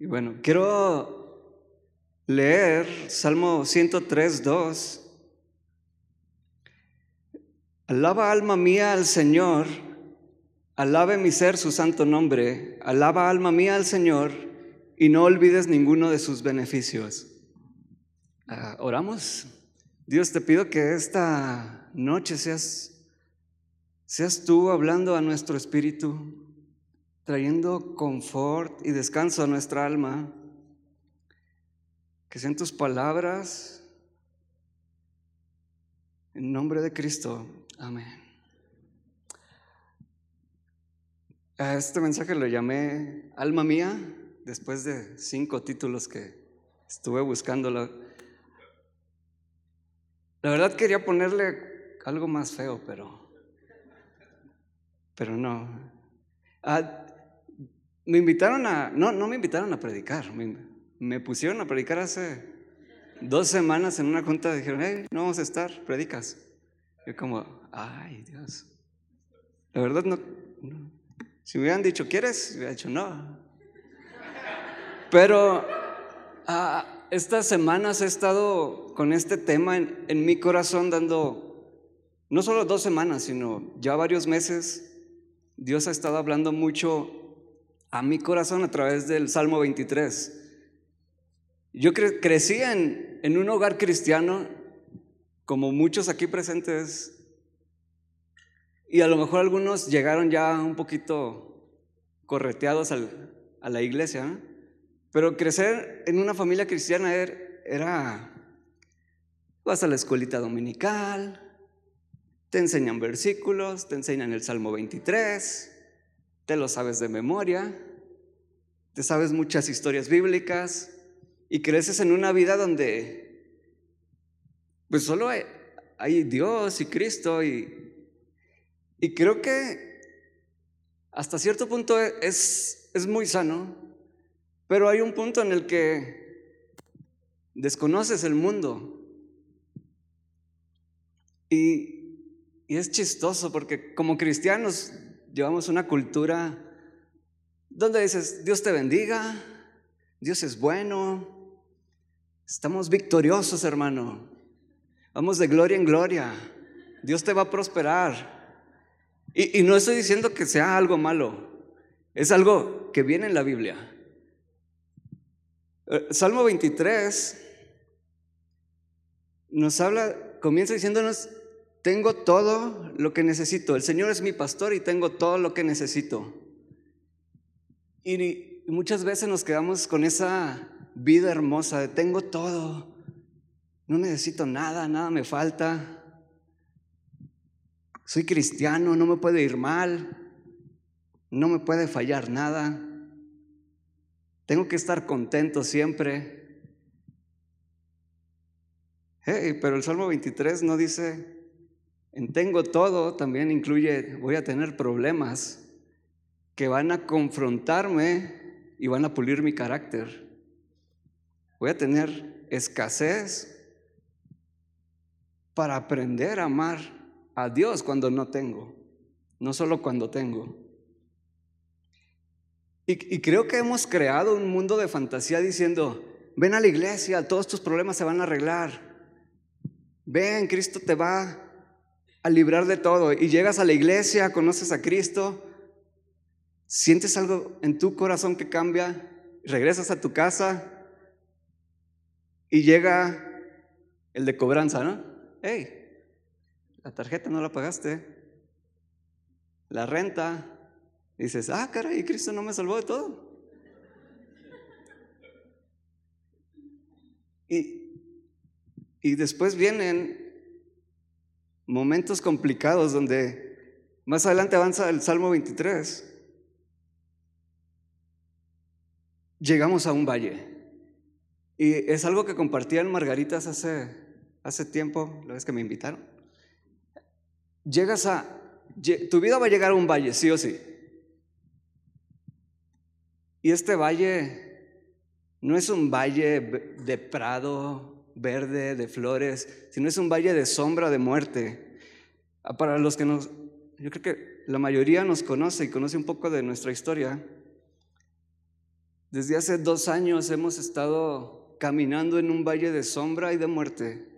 Y bueno, quiero leer Salmo 103, 2. Alaba alma mía al Señor, alabe mi ser su santo nombre, alaba alma mía al Señor y no olvides ninguno de sus beneficios. Ah, oramos. Dios, te pido que esta noche seas, seas tú hablando a nuestro espíritu, trayendo confort y descanso a nuestra alma. Que sean tus palabras. En nombre de Cristo. Amén. A este mensaje lo llamé Alma Mía, después de cinco títulos que estuve buscando. La verdad quería ponerle algo más feo, pero, pero no. Ah, me invitaron a, no, no me invitaron a predicar, me, pusieron a predicar hace dos semanas en una junta, dijeron, hey, no vamos a estar, predicas. Yo como, ay Dios, la verdad no, si me hubieran dicho, ¿quieres? Hubiera dicho, no. Pero ah, estas semanas he estado con este tema en, en mi corazón dando, no solo dos semanas, sino ya varios meses, Dios ha estado hablando mucho a mi corazón a través del Salmo 23. Yo crecí en, en un hogar cristiano, como muchos aquí presentes, y a lo mejor algunos llegaron ya un poquito correteados a la iglesia, pero crecer en una familia cristiana er, era, vas a la escuelita dominical, te enseñan versículos, te enseñan el Salmo 23, te lo sabes de memoria, te sabes muchas historias bíblicas y creces en una vida donde pues solo hay, Dios y Cristo y, y creo que hasta cierto punto es, es muy sano, pero hay un punto en el que desconoces el mundo. Y, y es chistoso porque como cristianos llevamos una cultura donde dices, Dios te bendiga, Dios es bueno, estamos victoriosos, hermano, vamos de gloria en gloria, Dios te va a prosperar. Y, no estoy diciendo que sea algo malo, es algo que viene en la Biblia. Eh, Salmo 23 nos habla, comienza diciéndonos, tengo todo lo que necesito. El Señor es mi pastor y tengo todo lo que necesito. Y muchas veces nos quedamos con esa vida hermosa de tengo todo, no necesito nada, nada me falta. Soy cristiano, no me puede ir mal, no me puede fallar nada. Tengo que estar contento siempre. pero el Salmo 23 no dice, en tengo todo también incluye, voy a tener problemas que van a confrontarme y van a pulir mi carácter. Voy a tener escasez para aprender a amar a Dios cuando no tengo, no solo cuando tengo. Y, y, creo que hemos creado un mundo de fantasía diciendo, ven a la iglesia, todos tus problemas se van a arreglar. Ven, Cristo te va a librar de todo. Y llegas a la iglesia, conoces a Cristo, sientes algo en tu corazón que cambia, regresas a tu casa y llega el de cobranza, ¿no? Hey, la tarjeta no la pagaste, la renta. dices, ah, caray, Cristo no me salvó de todo. Y, y después vienen momentos complicados donde más adelante avanza el Salmo 23. Llegamos a un valle. Y es algo que compartían Margaritas hace, hace tiempo, la vez que me invitaron. Llegas a, tu vida va a llegar a un valle, sí o sí. Y este valle no es un valle de prado, verde, de flores, sino es un valle de sombra de muerte. Ah, para los que nos, yo creo que la mayoría nos conoce y conoce un poco de nuestra historia. Desde hace dos años hemos estado caminando en un valle de sombra y de muerte,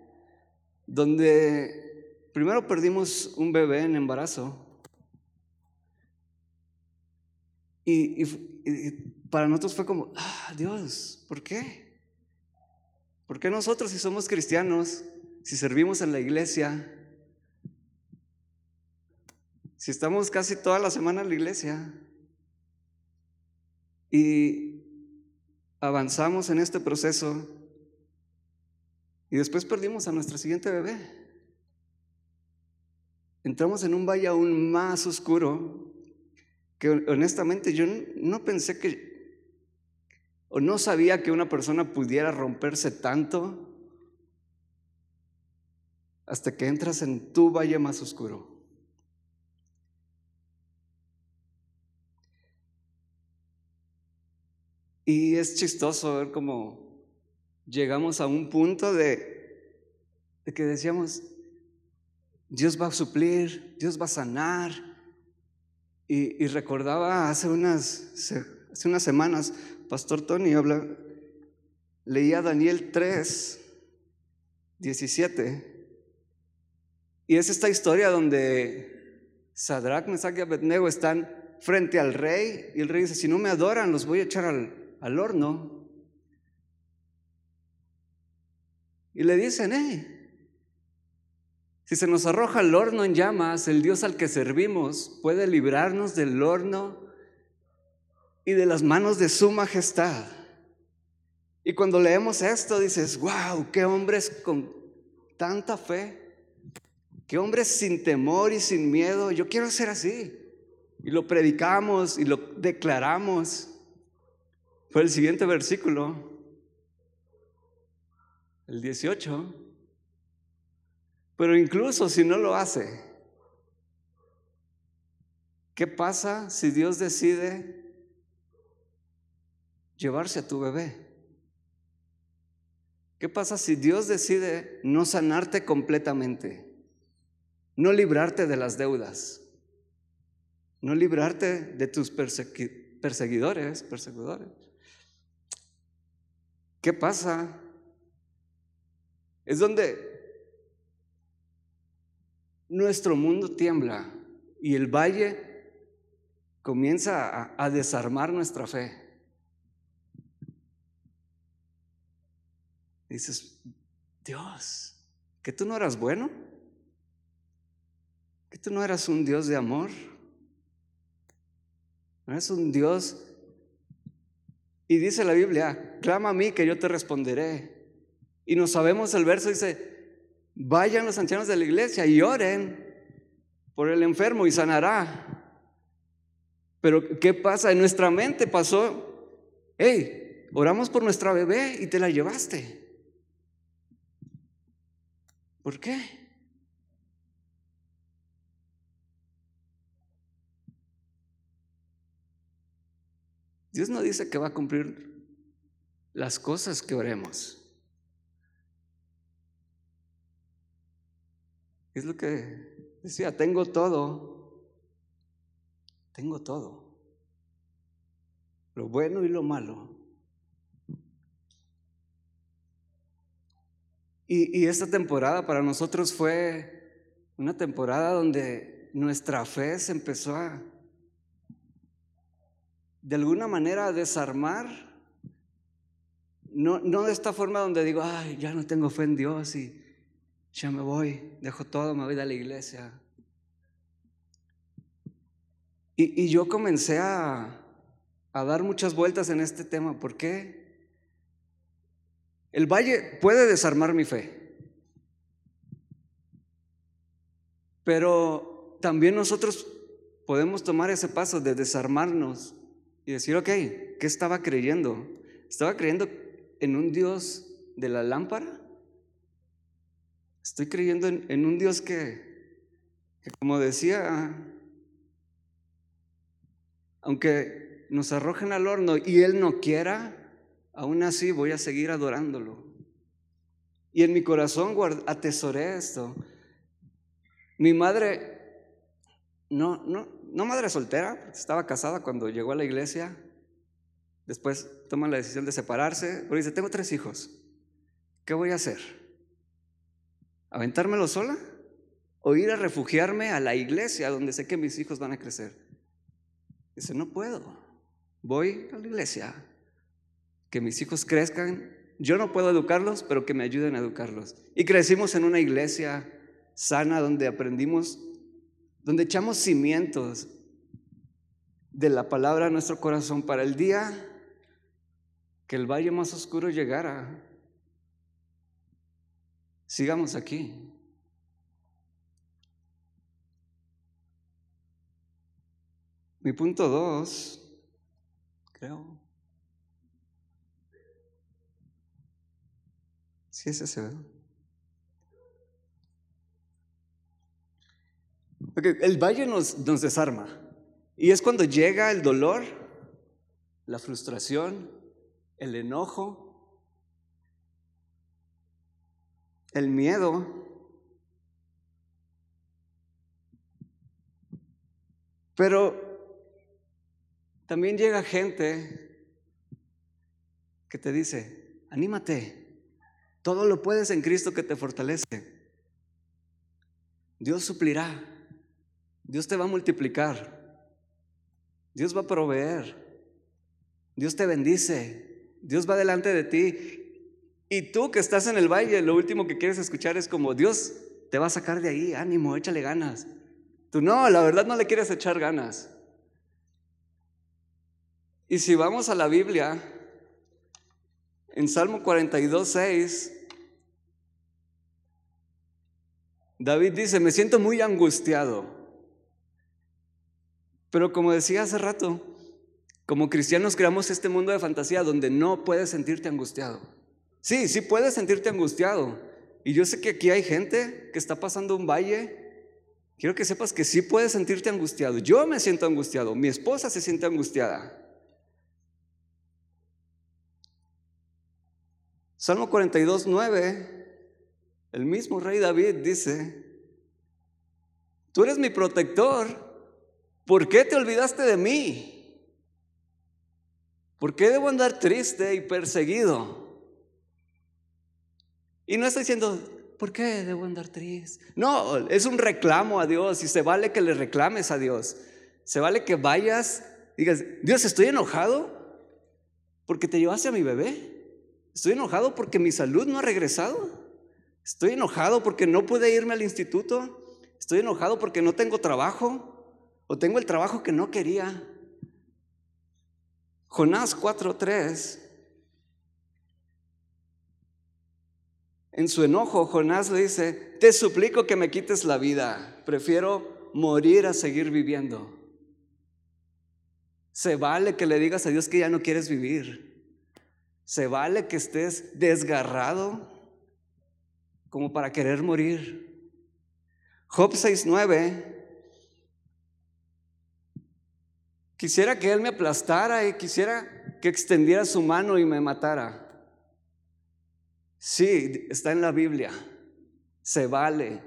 donde primero perdimos un bebé en embarazo. Y, para nosotros fue como, ah, Dios, ¿por qué? ¿Por qué nosotros si somos cristianos, si servimos en la iglesia, si estamos casi toda la semana en la iglesia y avanzamos en este proceso y después perdimos a nuestro siguiente bebé? Entramos en un valle aún más oscuro que honestamente yo no pensé que, o no sabía que una persona pudiera romperse tanto hasta que entras en tu valle más oscuro. Y es chistoso ver cómo llegamos a un punto de, que decíamos, Dios va a suplir, Dios va a sanar. Y, recordaba hace unas, hace unas semanas, Pastor Tony habla, leía Daniel 3, 17. Y es esta historia donde Sadrach, Mesach y Abednego están frente al rey y el rey dice, si no me adoran, los voy a echar al, al horno. Y le dicen, eh, si se nos arroja el horno en llamas, el Dios al que servimos puede librarnos del horno y de las manos de su majestad. Y cuando leemos esto dices, wow, qué hombres con tanta fe, qué hombres sin temor y sin miedo, yo quiero ser así. Y lo predicamos y lo declaramos. Fue el siguiente versículo, el 18. Pero incluso si no lo hace, ¿qué pasa si Dios decide llevarse a tu bebé? ¿Qué pasa si Dios decide no sanarte completamente? No librarte de las deudas, no librarte de tus perseguidores, perseguidores. ¿Qué pasa? Es donde nuestro mundo tiembla y el valle comienza a, desarmar nuestra fe. Dices, Dios, que tú no eras bueno, que tú no eras un Dios de amor, no eres un Dios y dice la Biblia, clama a mí que yo te responderé. Y no sabemos el verso, dice, vayan los ancianos de la iglesia y oren por el enfermo y sanará. Pero ¿qué pasa? En nuestra mente pasó, hey, oramos por nuestra bebé y te la llevaste. ¿Por qué? Dios no dice que va a cumplir las cosas que oremos. Es lo que decía, tengo todo, tengo todo, lo bueno y lo malo. Y, esta temporada para nosotros fue una temporada donde nuestra fe se empezó a, de alguna manera desarmar, no, no de esta forma donde digo, ay, ya no tengo fe en Dios y ya me voy, dejo todo, me voy de la iglesia. Y, y yo comencé a, a dar muchas vueltas en este tema. ¿Por qué? El valle puede desarmar mi fe. Pero también nosotros podemos tomar ese paso de desarmarnos y decir, ok, ¿qué estaba creyendo? ¿Estaba creyendo en un Dios de la lámpara? Estoy creyendo en, un Dios que, que, como decía, aunque nos arrojen al horno y Él no quiera, aún así voy a seguir adorándolo. Y en mi corazón atesoré esto. Mi madre, no, no, no madre soltera, estaba casada cuando llegó a la iglesia. Después toma la decisión de separarse, pero dice, tengo tres hijos. ¿Qué voy a hacer? ¿Aventármelo sola? ¿O ir a refugiarme a la iglesia donde sé que mis hijos van a crecer? Dice, no puedo. Voy a la iglesia. Que mis hijos crezcan. Yo no puedo educarlos, pero que me ayuden a educarlos. Y crecimos en una iglesia sana donde aprendimos, donde echamos cimientos de la palabra a nuestro corazón para el día que el valle más oscuro llegara. Sigamos aquí. Mi punto dos, creo. Sí, es ese, ¿verdad? el valle nos, nos desarma. Y es cuando llega el dolor, la frustración, el enojo, el miedo. Pero también llega gente que te dice, anímate, todo lo puedes en Cristo que te fortalece. Dios suplirá, Dios te va a multiplicar, Dios va a proveer, Dios te bendice, Dios va delante de ti. Y tú que estás en el valle, lo último que quieres escuchar es como, Dios te va a sacar de ahí, ánimo, échale ganas. Tú no, la verdad no le quieres echar ganas. Y si vamos a la Biblia, en Salmo 42, 6, David dice, me siento muy angustiado. Pero como decía hace rato, como cristianos creamos este mundo de fantasía donde no puedes sentirte angustiado. Sí, sí puedes sentirte angustiado. Y yo sé que aquí hay gente que está pasando un valle. Quiero que sepas que sí puedes sentirte angustiado. Yo me siento angustiado. Mi esposa se siente angustiada. Salmo 42, 9, el mismo rey David dice, tú eres mi protector, ¿por qué te olvidaste de mí? ¿Por qué debo andar triste y perseguido? Y no está diciendo, ¿por qué debo andar triste? No, es un reclamo a Dios y se vale que le reclames a Dios. Se vale que vayas, digas, Dios, estoy enojado porque te llevaste a mi bebé. Estoy enojado porque mi salud no ha regresado. Estoy enojado porque no pude irme al instituto. Estoy enojado porque no tengo trabajo o tengo el trabajo que no quería. Jonás 4:3. En su enojo, Jonás le dice, te suplico que me quites la vida. Prefiero morir a seguir viviendo. Se vale que le digas a Dios que ya no quieres vivir. Se vale que estés desgarrado como para querer morir. Job 6.9. Quisiera que Él me aplastara y quisiera que extendiera su mano y me matara. Sí, está en la Biblia. Se vale.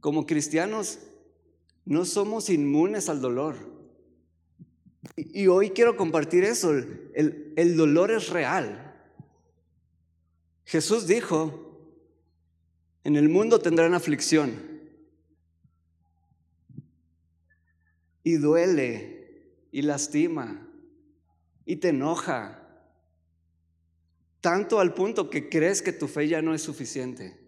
Como cristianos no somos inmunes al dolor. Y, hoy quiero compartir eso, el, dolor es real. Jesús dijo, en el mundo tendrán aflicción. Y duele, y lastima, y te enoja. Tanto al punto que crees que tu fe ya no es suficiente.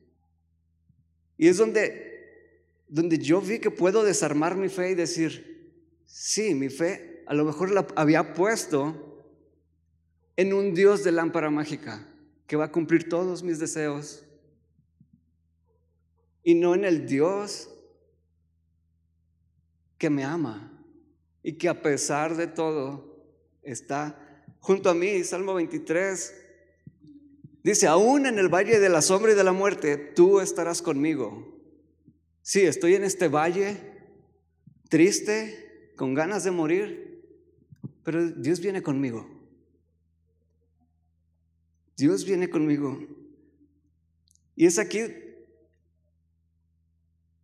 Y es donde, donde yo vi que puedo desarmar mi fe y decir, sí, mi fe a lo mejor la había puesto en un Dios de lámpara mágica que va a cumplir todos mis deseos y no en el Dios que me ama y que a pesar de todo está junto a mí. Salmo 23 dice, aún en el valle de la sombra y de la muerte, tú estarás conmigo. Sí, estoy en este valle triste, con ganas de morir, pero Dios viene conmigo. Dios viene conmigo. Y es aquí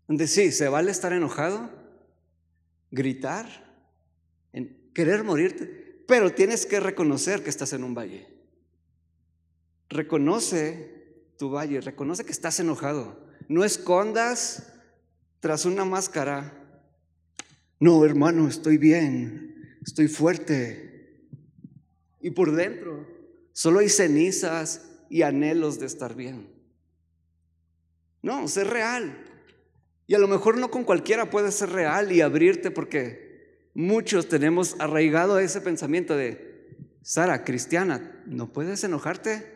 donde sí, se vale estar enojado, gritar, en querer morirte. Pero tienes que reconocer que estás en un valle. Reconoce tu valle, reconoce que estás enojado. No escondas tras una máscara. No, hermano, estoy bien, estoy fuerte. Y por dentro solo hay cenizas y anhelos de estar bien. No, sé real. Y a lo mejor no con cualquiera puedes ser real y abrirte porque muchos tenemos arraigado ese pensamiento de, Sara, cristiana, ¿no puedes enojarte?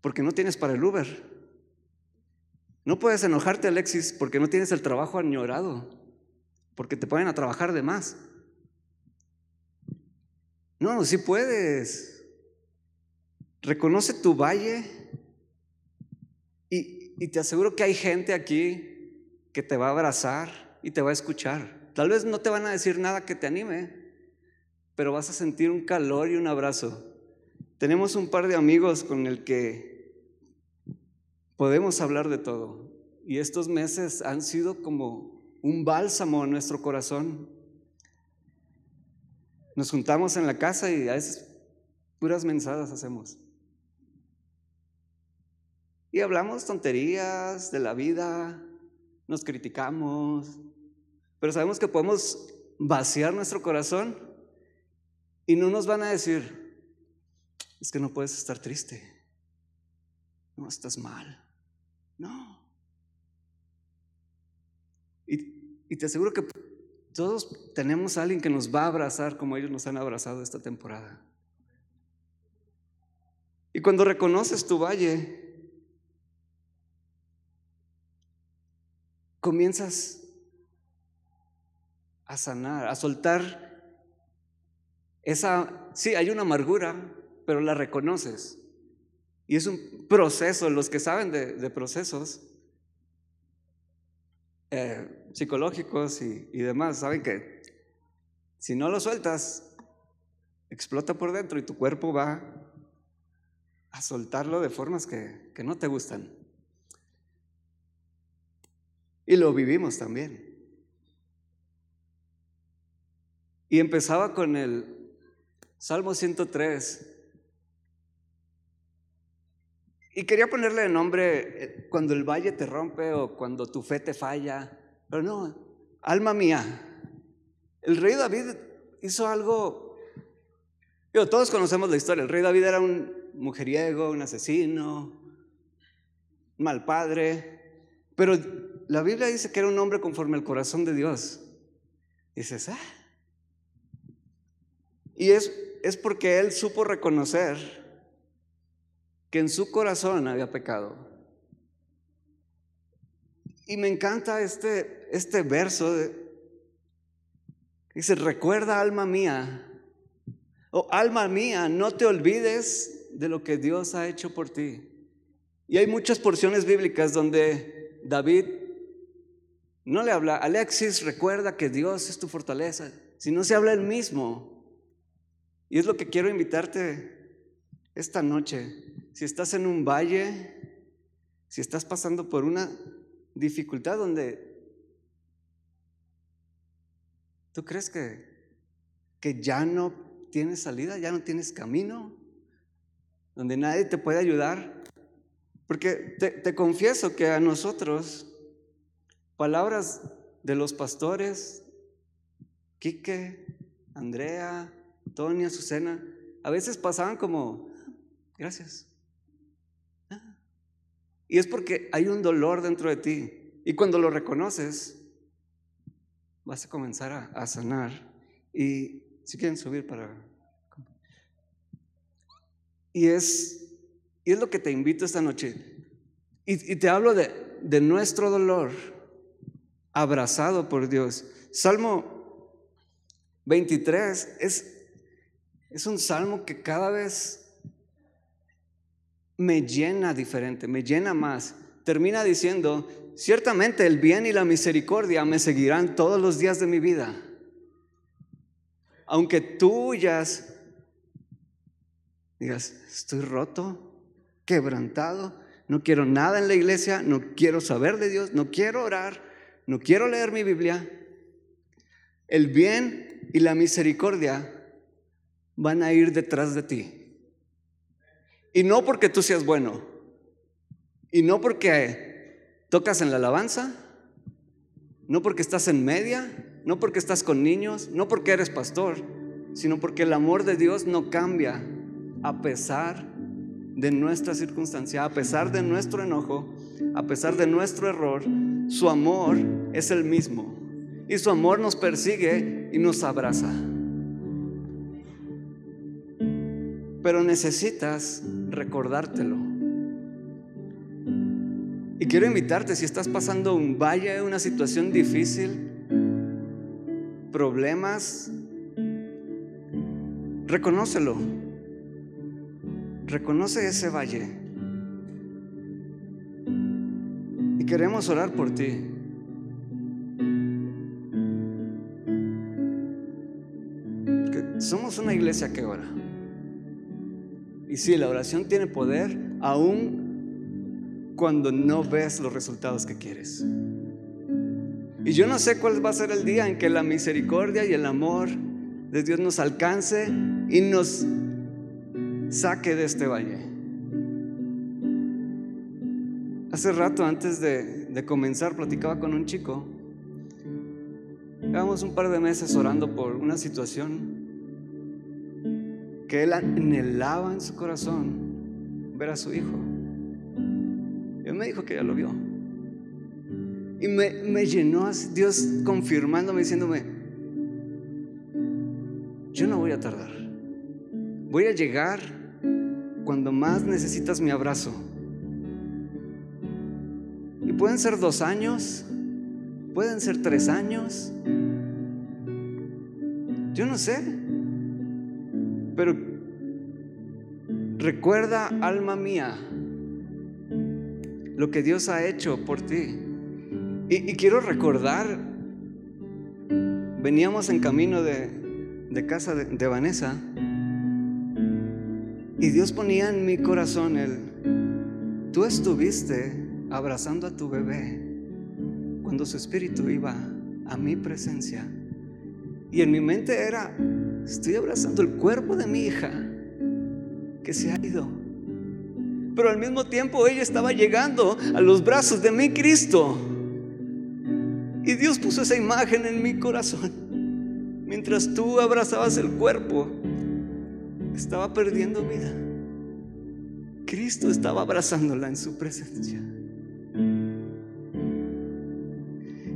Porque no tienes para el Uber. No puedes enojarte, Alexis, porque no tienes el trabajo añorado, porque te ponen a trabajar de más. No, sí puedes. Reconoce tu valle y, y te aseguro que hay gente aquí que te va a abrazar y te va a escuchar. Tal vez no te van a decir nada que te anime, pero vas a sentir un calor y un abrazo. Tenemos un par de amigos con el que podemos hablar de todo. Y estos meses han sido como un bálsamo en nuestro corazón. Nos juntamos en la casa y a veces puras mensadas hacemos. Y hablamos tonterías de la vida, nos criticamos, pero sabemos que podemos vaciar nuestro corazón y no nos van a decir, es que no puedes estar triste. No, estás mal. No. Y, y, te aseguro que todos tenemos a alguien que nos va a abrazar como ellos nos han abrazado esta temporada. Y cuando reconoces tu valle, comienzas a sanar, a soltar esa, sí, hay una amargura, pero la reconoces. Y es un proceso, los que saben de, procesos eh, psicológicos y, demás, saben que si no lo sueltas, explota por dentro y tu cuerpo va a soltarlo de formas que, que no te gustan. Y lo vivimos también. Y empezaba con el Salmo 103. Y quería ponerle el nombre eh, cuando el valle te rompe o cuando tu fe te falla. Pero no, alma mía. El rey David hizo algo. todos conocemos la historia. El rey David era un mujeriego, un asesino, mal padre. Pero la Biblia dice que era un hombre conforme al corazón de Dios. Dices, ah, y es, es porque él supo reconocer que en su corazón había pecado. Y me encanta este, este verso. dice, recuerda alma mía, o alma mía, no te olvides de lo que Dios ha hecho por ti. Y hay muchas porciones bíblicas donde David no le habla, Alexis, recuerda que Dios es tu fortaleza, si no se habla él mismo. Y es lo que quiero invitarte esta noche. Si estás en un valle, si estás pasando por una dificultad donde tú crees que, que ya no tienes salida, ya no tienes camino, donde nadie te puede ayudar. Porque te, te confieso que a nosotros, palabras de los pastores, Quique, Andrea, Tony, Azucena, a veces pasaban como, gracias. Y es porque hay un dolor dentro de ti. Y cuando lo reconoces, vas a comenzar a, sanar. Y si quieren subir para... Y es, y es lo que te invito esta noche. Y, y te hablo de, de nuestro dolor abrazado por Dios. Salmo 23 es es un salmo que cada vez me llena diferente, me llena más. Termina diciendo, ciertamente el bien y la misericordia me seguirán todos los días de mi vida. Aunque tú digas, estoy roto, quebrantado, no quiero nada en la iglesia, no quiero saber de Dios, no quiero orar, no quiero leer mi Biblia. El bien y la misericordia van a ir detrás de ti. Y no porque tú seas bueno, y no porque tocas en la alabanza, no porque estás en media, no porque estás con niños, no porque eres pastor, sino porque el amor de Dios no cambia a pesar de nuestra circunstancia, a pesar de nuestro enojo, a pesar de nuestro error, su amor es el mismo. Y su amor nos persigue y nos abraza. Pero necesitas recordártelo. Y quiero invitarte, si estás pasando un valle, una situación difícil, problemas, reconócelo. Reconoce ese valle. Y queremos orar por ti. somos una iglesia que ora. Y sí, la oración tiene poder aún cuando no ves los resultados que quieres. Y yo no sé cuál va a ser el día en que la misericordia y el amor de Dios nos alcance y nos saque de este valle. Hace rato, antes de, comenzar, platicaba con un chico. Llevamos un par de meses orando por una situación que él anhelaba en su corazón ver a su hijo. Y él me dijo que ya lo vio. Y me, me llenó Dios confirmándome, diciéndome, yo no voy a tardar. Voy a llegar cuando más necesitas mi abrazo. Y pueden ser dos años, pueden ser tres años. Yo no sé. Pero recuerda, alma mía, lo que Dios ha hecho por ti. Y, quiero recordar, veníamos en camino de, casa de, de Vanessa y Dios ponía en mi corazón el, tú estuviste abrazando a tu bebé cuando su espíritu iba a mi presencia. Y en mi mente era, estoy abrazando el cuerpo de mi hija que se ha ido. Pero al mismo tiempo ella estaba llegando a los brazos de mi Cristo. Y Dios puso esa imagen en mi corazón. Mientras tú abrazabas el cuerpo, estaba perdiendo vida. Cristo estaba abrazándola en su presencia.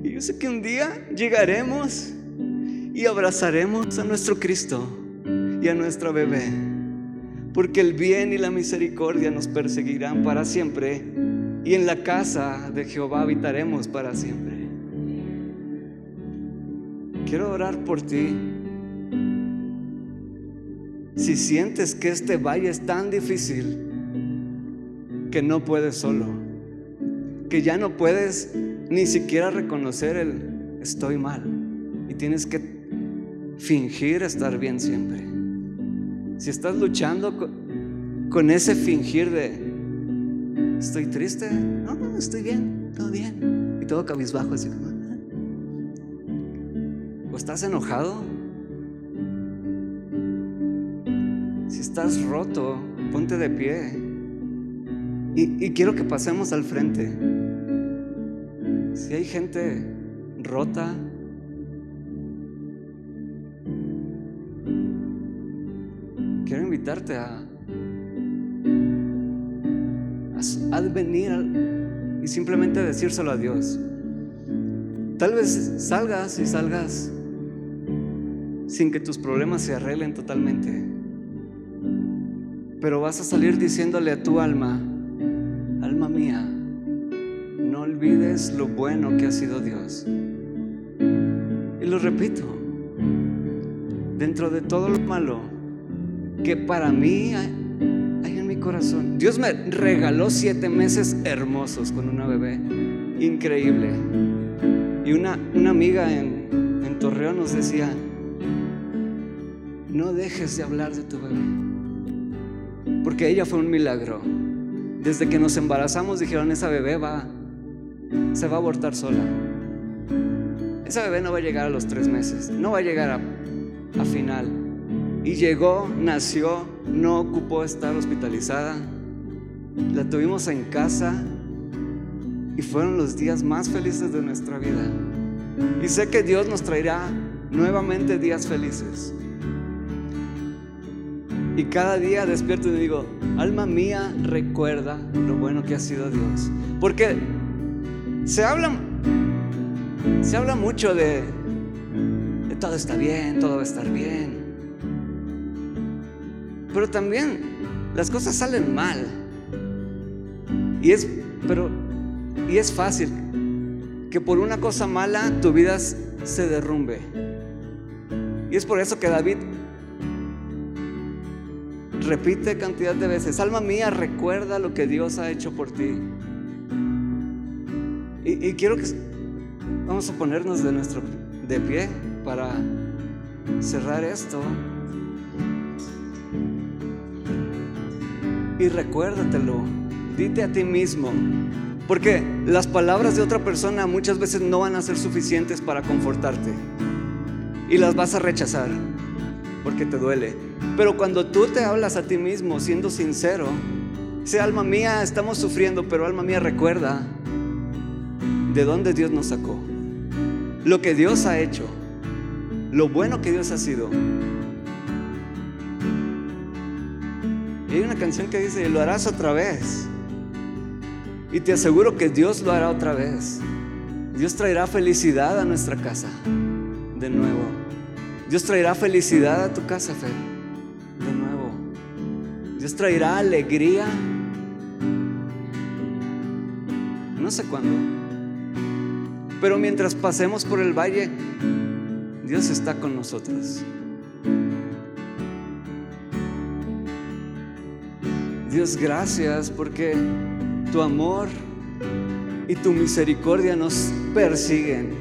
Y yo sé que un día llegaremos y abrazaremos a nuestro Cristo y a nuestra bebé, porque el bien y la misericordia nos perseguirán para siempre y en la casa de Jehová habitaremos para siempre. Quiero orar por ti. Si sientes que este valle es tan difícil que no puedes solo, que ya no puedes ni siquiera reconocer el estoy mal y tienes que fingir estar bien siempre. Si estás luchando con, ese fingir de estoy triste, no, no, estoy bien, todo bien. Y todo cabizbajo así. Ah". ¿O estás enojado? Si estás roto, ponte de pie. Y quiero que pasemos al frente. Si hay gente rota, a, venir y simplemente decírselo a Dios. Tal vez salgas y salgas sin que tus problemas se arreglen totalmente. Pero vas a salir diciéndole a tu alma, alma mía, no olvides lo bueno que ha sido Dios. Y lo repito, dentro de todo lo malo, que para mí hay, en mi corazón. Dios me regaló siete meses hermosos con una bebé, increíble. Y una, una amiga en, en Torreón nos decía, no dejes de hablar de tu bebé, porque ella fue un milagro. Desde que nos embarazamos dijeron, esa bebé va, se va a abortar sola. Esa bebé no va a llegar a los tres meses, no va a llegar a, a final Y llegó, nació, no ocupó estar hospitalizada. La tuvimos en casa y fueron los días más felices de nuestra vida. Y sé que Dios nos traerá nuevamente días felices. Y cada día despierto y digo, alma mía, recuerda lo bueno que ha sido Dios. Porque se habla, se habla mucho de, de todo está bien, todo va a estar bien. Pero también las cosas salen mal. Y es, pero, y es fácil que por una cosa mala tu vida se derrumbe. Y es por eso que David repite cantidad de veces, alma mía, recuerda lo que Dios ha hecho por ti. Y, quiero que vamos a ponernos de nuestro de pie para cerrar esto. Y recuérdatelo, dite a ti mismo, porque las palabras de otra persona muchas veces no van a ser suficientes para confortarte y las vas a rechazar porque te duele. Pero cuando tú te hablas a ti mismo siendo sincero, sea alma mía, estamos sufriendo, pero alma mía recuerda de dónde Dios nos sacó, lo que Dios ha hecho, lo bueno que Dios ha sido. Hay una canción que dice, lo harás otra vez. Y te aseguro que Dios lo hará otra vez. Dios traerá felicidad a nuestra casa de nuevo. Dios traerá felicidad a tu casa, Fe, de nuevo. Dios traerá alegría. No sé cuándo. Pero mientras pasemos por el valle, Dios está con nosotros. Dios, gracias porque tu amor y tu misericordia nos persiguen.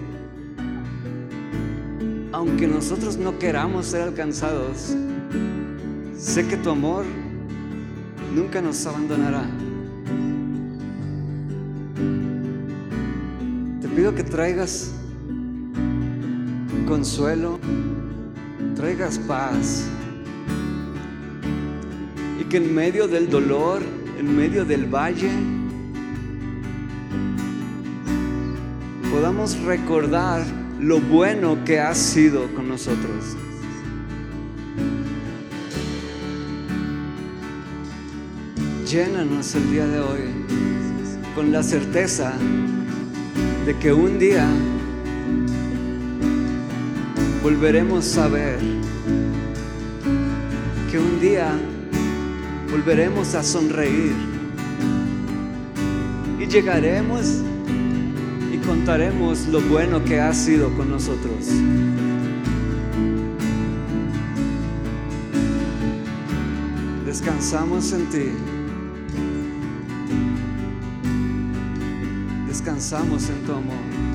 Aunque nosotros no queramos ser alcanzados, sé que tu amor nunca nos abandonará. Te pido que traigas consuelo, traigas paz que en medio del dolor, en medio del valle, podamos recordar lo bueno que has sido con nosotros. Llénanos el día de hoy con la certeza de que un día volveremos a ver, que un día volveremos a sonreír y llegaremos y contaremos lo bueno que ha sido con nosotros. Descansamos en ti. Descansamos en tu amor.